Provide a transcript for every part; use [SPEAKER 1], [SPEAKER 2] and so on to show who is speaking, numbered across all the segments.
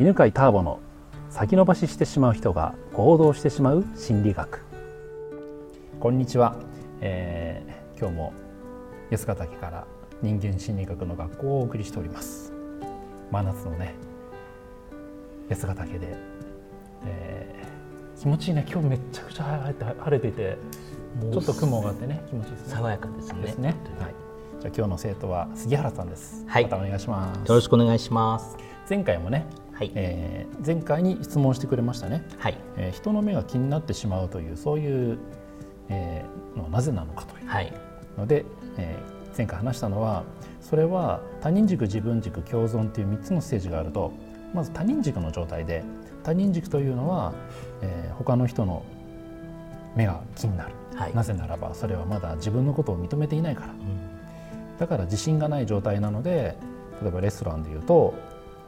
[SPEAKER 1] 犬飼ターボの先延ばししてしまう人が行動してしまう心理学。こんにちは、えー、今日も安ヶ岳から人間心理学の学校をお送りしております。真夏のね安ヶ岳で、えー、気持ちいいね。今日めちゃくちゃ晴れていてちょっと雲があってね気持ちいいですね。
[SPEAKER 2] 爽やかですね。
[SPEAKER 1] ね。はい。じゃあ今日の生徒は杉原さんです。
[SPEAKER 2] はい。
[SPEAKER 1] またお願いします。
[SPEAKER 2] よろしくお願いします。
[SPEAKER 1] 前回もね、
[SPEAKER 2] はい、
[SPEAKER 1] えー前回に質問してくれましたね、
[SPEAKER 2] はい。
[SPEAKER 1] えー人の目が気になってしまうというそういう、えーのはなぜなのかという。
[SPEAKER 2] はい。
[SPEAKER 1] ので、えー前回話したのはそれは他人軸自分軸共存という3つのステージがあるとまず他人軸の状態で他人軸というのは、えー他の人の目が気になる、
[SPEAKER 2] はい。
[SPEAKER 1] なぜならばそれはまだ自分のことを認めていないから。
[SPEAKER 2] うん。
[SPEAKER 1] だから自信がない状態なので例えばレストランでいうと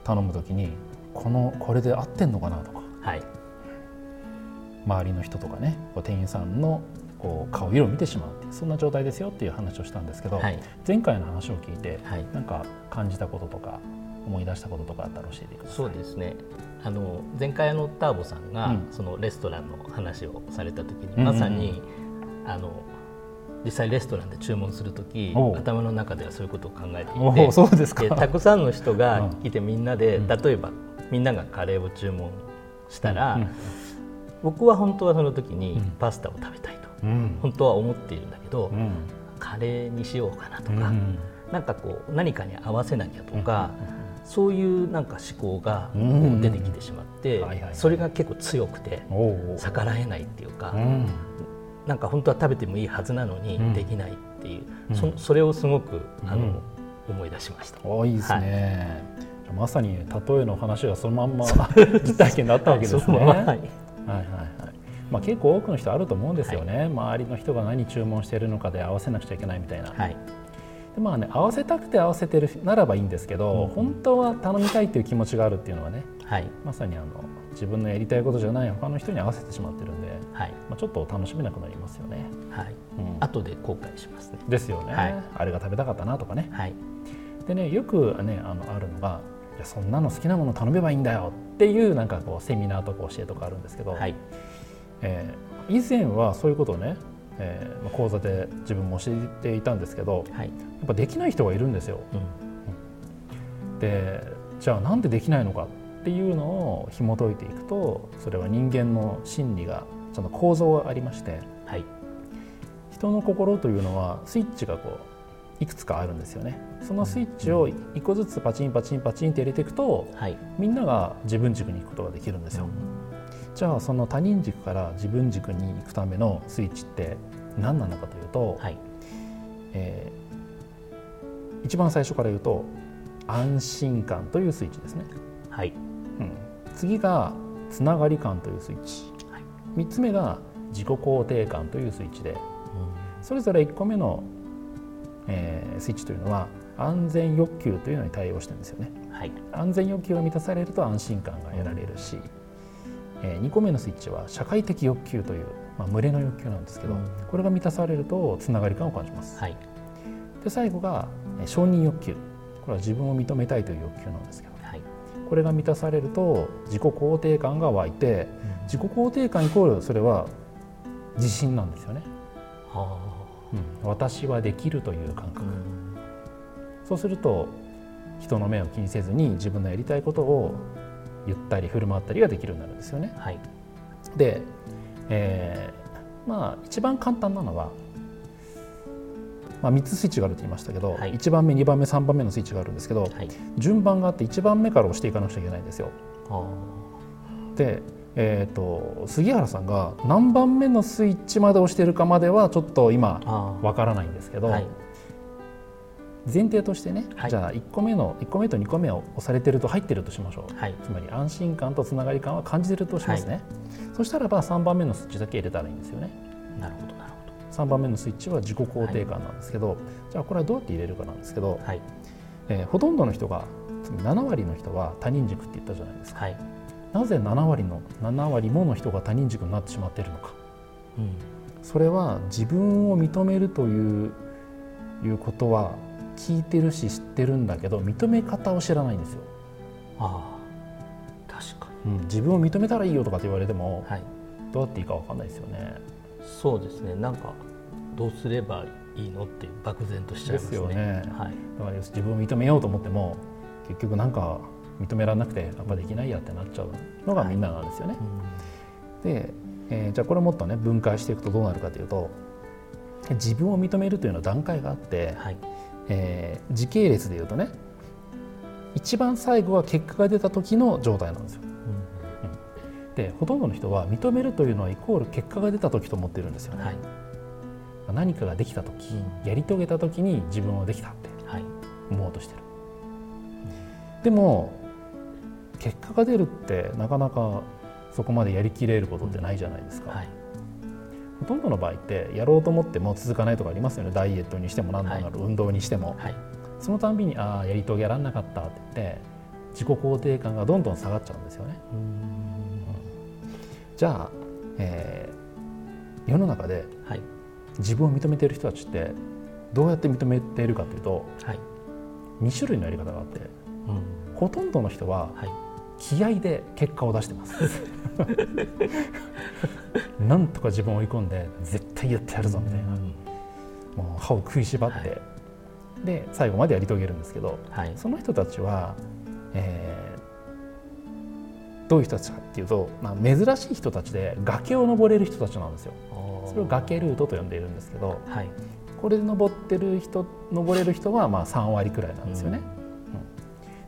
[SPEAKER 1] 頼む時にこのこれで合ってんのかなとか。
[SPEAKER 2] はい。
[SPEAKER 1] 周りの人とかね店員さんのこう顔色を見てしまうっていうそんな状態ですよっていう話をしたんですけど、
[SPEAKER 2] はい。
[SPEAKER 1] 前回の話を聞いて、
[SPEAKER 2] はい。
[SPEAKER 1] なんか感じたこととか思い出したこととかあったら教えてください。
[SPEAKER 2] そうですね。あの前回のターボさんが、
[SPEAKER 1] うん。
[SPEAKER 2] そのレストランの話をされた時に、まさにあの実際レストランで注文する時頭の中ではそういうことを考えていて
[SPEAKER 1] そうですか。
[SPEAKER 2] でたくさんの人が
[SPEAKER 1] うん。
[SPEAKER 2] いてみんなで、
[SPEAKER 1] うん。
[SPEAKER 2] 例えばみんながカレーを注文したら、
[SPEAKER 1] うん
[SPEAKER 2] 僕は本当はその時に
[SPEAKER 1] うん。
[SPEAKER 2] パスタを食べたいと、
[SPEAKER 1] うん。
[SPEAKER 2] 本当は思っているんだけど、
[SPEAKER 1] うん。
[SPEAKER 2] カレーにしようかなとか、
[SPEAKER 1] うん。
[SPEAKER 2] なんかこう何かに合わせなきゃとか、そういうなんか思考が出てきてしまって、
[SPEAKER 1] はいはいはい。
[SPEAKER 2] それが結構強くて逆らえないっていうか、
[SPEAKER 1] うん。
[SPEAKER 2] なんか本当は食べてもいいはずなのに
[SPEAKER 1] うん。
[SPEAKER 2] できないっていう、
[SPEAKER 1] うん。
[SPEAKER 2] そそれをすごくあの、
[SPEAKER 1] うん。
[SPEAKER 2] 思い出しました。
[SPEAKER 1] おいいですね。まさに例えの話がそのまんま実体験だったわけですね。
[SPEAKER 2] はいはい
[SPEAKER 1] はいはいはい。まあ結構多くの人あると思うんですよね。周りの人が何注文しているのかで合わせなくちゃいけないみたいな。
[SPEAKER 2] はい
[SPEAKER 1] でまあね合わせたくて合わせてるならばいいんですけど、
[SPEAKER 2] うん
[SPEAKER 1] 本当は頼みたいっていう気持ちがあるっていうのはね、
[SPEAKER 2] はい
[SPEAKER 1] まさにあの自分のやりたいことじゃない他の人に合わせてしまってるんで、
[SPEAKER 2] はい
[SPEAKER 1] まあちょっと楽しめなくなりますよね。
[SPEAKER 2] はい
[SPEAKER 1] うん
[SPEAKER 2] 後で後悔しますね。
[SPEAKER 1] ですよね、
[SPEAKER 2] はい
[SPEAKER 1] あれが食べたかったなとかね。
[SPEAKER 2] はい
[SPEAKER 1] でねよくねあのあるのがいやそんなの好きなもの頼めばいいんだよっていうなんかこうセミナーとか教えとかあるんですけど、
[SPEAKER 2] はい。
[SPEAKER 1] えー以前はそういうことをね、えーまあ講座で自分も教えていたんですけど
[SPEAKER 2] はい。
[SPEAKER 1] やっぱできない人がいるんですよ。
[SPEAKER 2] うん。
[SPEAKER 1] でじゃあなんでできないのかっていうのを紐解いていくとそれは人間の心理がちゃんと構造がありまして
[SPEAKER 2] はい。
[SPEAKER 1] 人の心というのはスイッチがこういくつかあるんですよね。そのスイッチを一個ずつパチンパチンパチンって入れていくと
[SPEAKER 2] はい。
[SPEAKER 1] みんなが自分軸に行くことができるんですよ。じゃあその他人軸から自分軸に行くためのスイッチって何なのかというと、
[SPEAKER 2] はい。
[SPEAKER 1] えー一番最初から言うと安心感というスイッチですね。
[SPEAKER 2] はい。
[SPEAKER 1] うん、次がつながり感というスイッチ、
[SPEAKER 2] はい。
[SPEAKER 1] 3つ目が自己肯定感というスイッチで
[SPEAKER 2] うん。
[SPEAKER 1] それぞれ1個目の、えースイッチというのは安全欲求というのに対応してるんですよね。
[SPEAKER 2] はい。
[SPEAKER 1] 安全欲求が満たされると安心感が得られるし、え2個目のスイッチは社会的欲求という、まあ、群れの欲求なんですけど、
[SPEAKER 2] うん。
[SPEAKER 1] これが満たされるとつながり感を感じます。
[SPEAKER 2] はい。
[SPEAKER 1] で最後がえー承認欲求。これは自分を認めたいという欲求なんですけど
[SPEAKER 2] はい。
[SPEAKER 1] これが満たされると自己肯定感が湧いて自己肯定感イコールそれは自信なんですよね、
[SPEAKER 2] は
[SPEAKER 1] うん、私はできるという感覚、
[SPEAKER 2] あうん。
[SPEAKER 1] そうすると人の目を気にせずに自分のやりたいことを言ったり振る舞ったりができるようになるんですよね。
[SPEAKER 2] はい。
[SPEAKER 1] で、えーまあ一番簡単なのは、まあ、3つスイッチがあると言いましたけど、
[SPEAKER 2] はい。
[SPEAKER 1] 1番目2番目3番目のスイッチがあるんですけど
[SPEAKER 2] はい。
[SPEAKER 1] 順番があって1番目から押していかなくちゃいけないんですよ。
[SPEAKER 2] は
[SPEAKER 1] で、えー、と杉原さんが何番目のスイッチまで押してるかまではちょっと今
[SPEAKER 2] あ
[SPEAKER 1] わからないんですけど、
[SPEAKER 2] はい。
[SPEAKER 1] 前提としてね、
[SPEAKER 2] はい。
[SPEAKER 1] じゃあ1個目の1個目と2個目を押されてると入ってるとしましょう。
[SPEAKER 2] はい。
[SPEAKER 1] つまり安心感とつながり感は感じてるとしますね、そしたらば3番目のスイッチだけ入れたらいいんですよね。
[SPEAKER 2] なるほどなるほ
[SPEAKER 1] 3番目のスイッチは自己肯定感なんですけど、じゃあこれはどうやって入れるかなんですけど、
[SPEAKER 2] どはい。
[SPEAKER 1] えーほとんどの人がつまり7割の人は他人軸って言ったじゃないですか。
[SPEAKER 2] はい
[SPEAKER 1] なぜ7割の7割もの人が他人軸になってしまっているのか。
[SPEAKER 2] うん。
[SPEAKER 1] それは自分を認めるといういうことは聞いてるし知ってるんだけど認め方を知らないんですよ。
[SPEAKER 2] あ
[SPEAKER 1] うん、自分を認めたらいいよとかって言われても、
[SPEAKER 2] はい、
[SPEAKER 1] どうやっていいかわかんないですよね。
[SPEAKER 2] そうですね。なんかどうすればいいのって漠然としちゃいますね。
[SPEAKER 1] ですよね。
[SPEAKER 2] はい、
[SPEAKER 1] だから自分を認めようと思っても結局なんか認められなくてやっぱできないやってなっちゃうのがみんななんですよね。で、えーじゃあこれもっとね分解していくとどうなるかというと自分を認めるというのは段階があって、
[SPEAKER 2] はい
[SPEAKER 1] えー時系列でいうとね一番最後は結果が出た時の状態なんですよ。でほとんどの人は認めるというのはイコール結果が出た時と思ってるんですよね。
[SPEAKER 2] はい
[SPEAKER 1] 何かができた時、やり遂げた時に自分はできたって
[SPEAKER 2] はい
[SPEAKER 1] 思おうとしてる。でも結果が出るってなかなかそこまでやりきれることってないじゃないですか。
[SPEAKER 2] はい。
[SPEAKER 1] ほとんどの場合ってやろうと思っても続かないとかありますよね。ダイエットにしても何だろう、運動にしても。
[SPEAKER 2] はい。
[SPEAKER 1] そのたんびにああやり遂げられなかったって言って自己肯定感がどんどん下がっちゃうんですよね。じゃあ、えー世の中で
[SPEAKER 2] はい。
[SPEAKER 1] 自分を認めている人たちってどうやって認めているかというと
[SPEAKER 2] はい。
[SPEAKER 1] 2種類のやり方があってほとんどの人は
[SPEAKER 2] はい
[SPEAKER 1] 気合で結果を出してます。なんとか自分を追い込んで絶対やってやるぞみたいな。もう歯を食いしばって、
[SPEAKER 2] は
[SPEAKER 1] で最後までやり遂げるんですけど
[SPEAKER 2] はい。
[SPEAKER 1] その人たちは、えーどういう人たちかっていうと、まあ、珍しい人たちで崖を登れる人たちなんですよ。それを崖ルートと呼んでいるんですけど
[SPEAKER 2] はい。
[SPEAKER 1] これで登ってる人登れる人はまあ3割くらいなんですよね。うん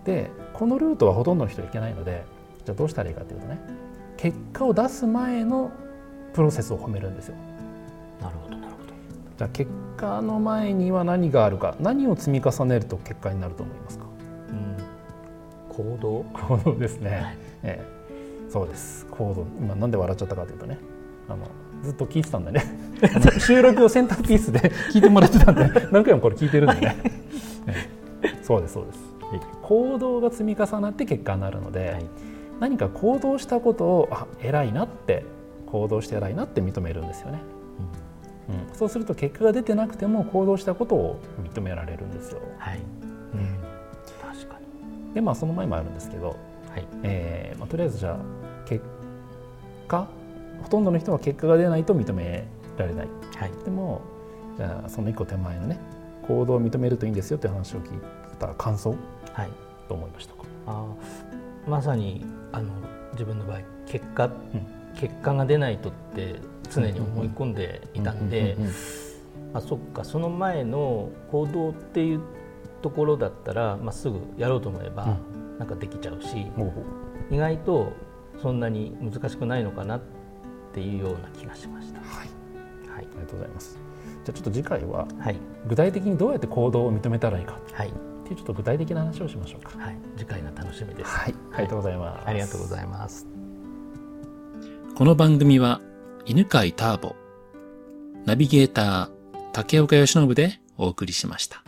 [SPEAKER 1] でこのルートはほとんどの人行けないのでじゃあどうしたらいいかというとね結果を出す前のプロセスを褒めるんですよ。
[SPEAKER 2] なるほどなるほど。
[SPEAKER 1] じゃあ結果の前には何があるか何を積み重ねると結果になると思いますか？
[SPEAKER 2] 行動？
[SPEAKER 1] 行動ですね、
[SPEAKER 2] はい。
[SPEAKER 1] ええ。そうです。行動。今なんで笑っちゃったかというとねあのずっと聞いてたんでね。収録をセンターピースで聞いてもらってたんで何回もこれ聞いてるんでね、ええ。そうですそうです行動が積み重なって結果になるので、
[SPEAKER 2] はい。
[SPEAKER 1] 何か行動したことをあ偉いなって行動して偉いなって認めるんですよね、うん、そうすると結果が出てなくても行動したことを認められるんですよ、
[SPEAKER 2] はい。
[SPEAKER 1] うん、
[SPEAKER 2] 確かに。
[SPEAKER 1] でまあその前もあるんですけど、
[SPEAKER 2] はい。
[SPEAKER 1] えーまあ、とりあえずじゃあ結果ほとんどの人は結果が出ないと認められない。
[SPEAKER 2] はい。
[SPEAKER 1] でもじゃあその一個手前のね行動を認めるといいんですよっていう話を聞いた感想？
[SPEAKER 2] はい。
[SPEAKER 1] どう思いましたか？
[SPEAKER 2] あーまさにあの自分の場合結果、結果が出ないとって常に思い込んでいたんで
[SPEAKER 1] うんうんうん
[SPEAKER 2] あそっかその前の行動っていうところだったら、まあ、すぐやろうと思えば、なんかできちゃうし
[SPEAKER 1] ほうほう。
[SPEAKER 2] 意外とそんなに難しくないのかなっていうような気がしました。
[SPEAKER 1] はい。
[SPEAKER 2] はい。
[SPEAKER 1] ありがとうございますじゃあちょっと次回は
[SPEAKER 2] はい。
[SPEAKER 1] 具体的にどうやって行動を認めたらいいか
[SPEAKER 2] はい。
[SPEAKER 1] っていうちょっと具体的な話をしましょうか。
[SPEAKER 2] はい、次回が楽しみです。
[SPEAKER 1] はい。ありがとうございます、
[SPEAKER 2] ありがとうございます。
[SPEAKER 3] この番組は犬飼ターボ、ナビゲーター竹岡由伸でお送りしました。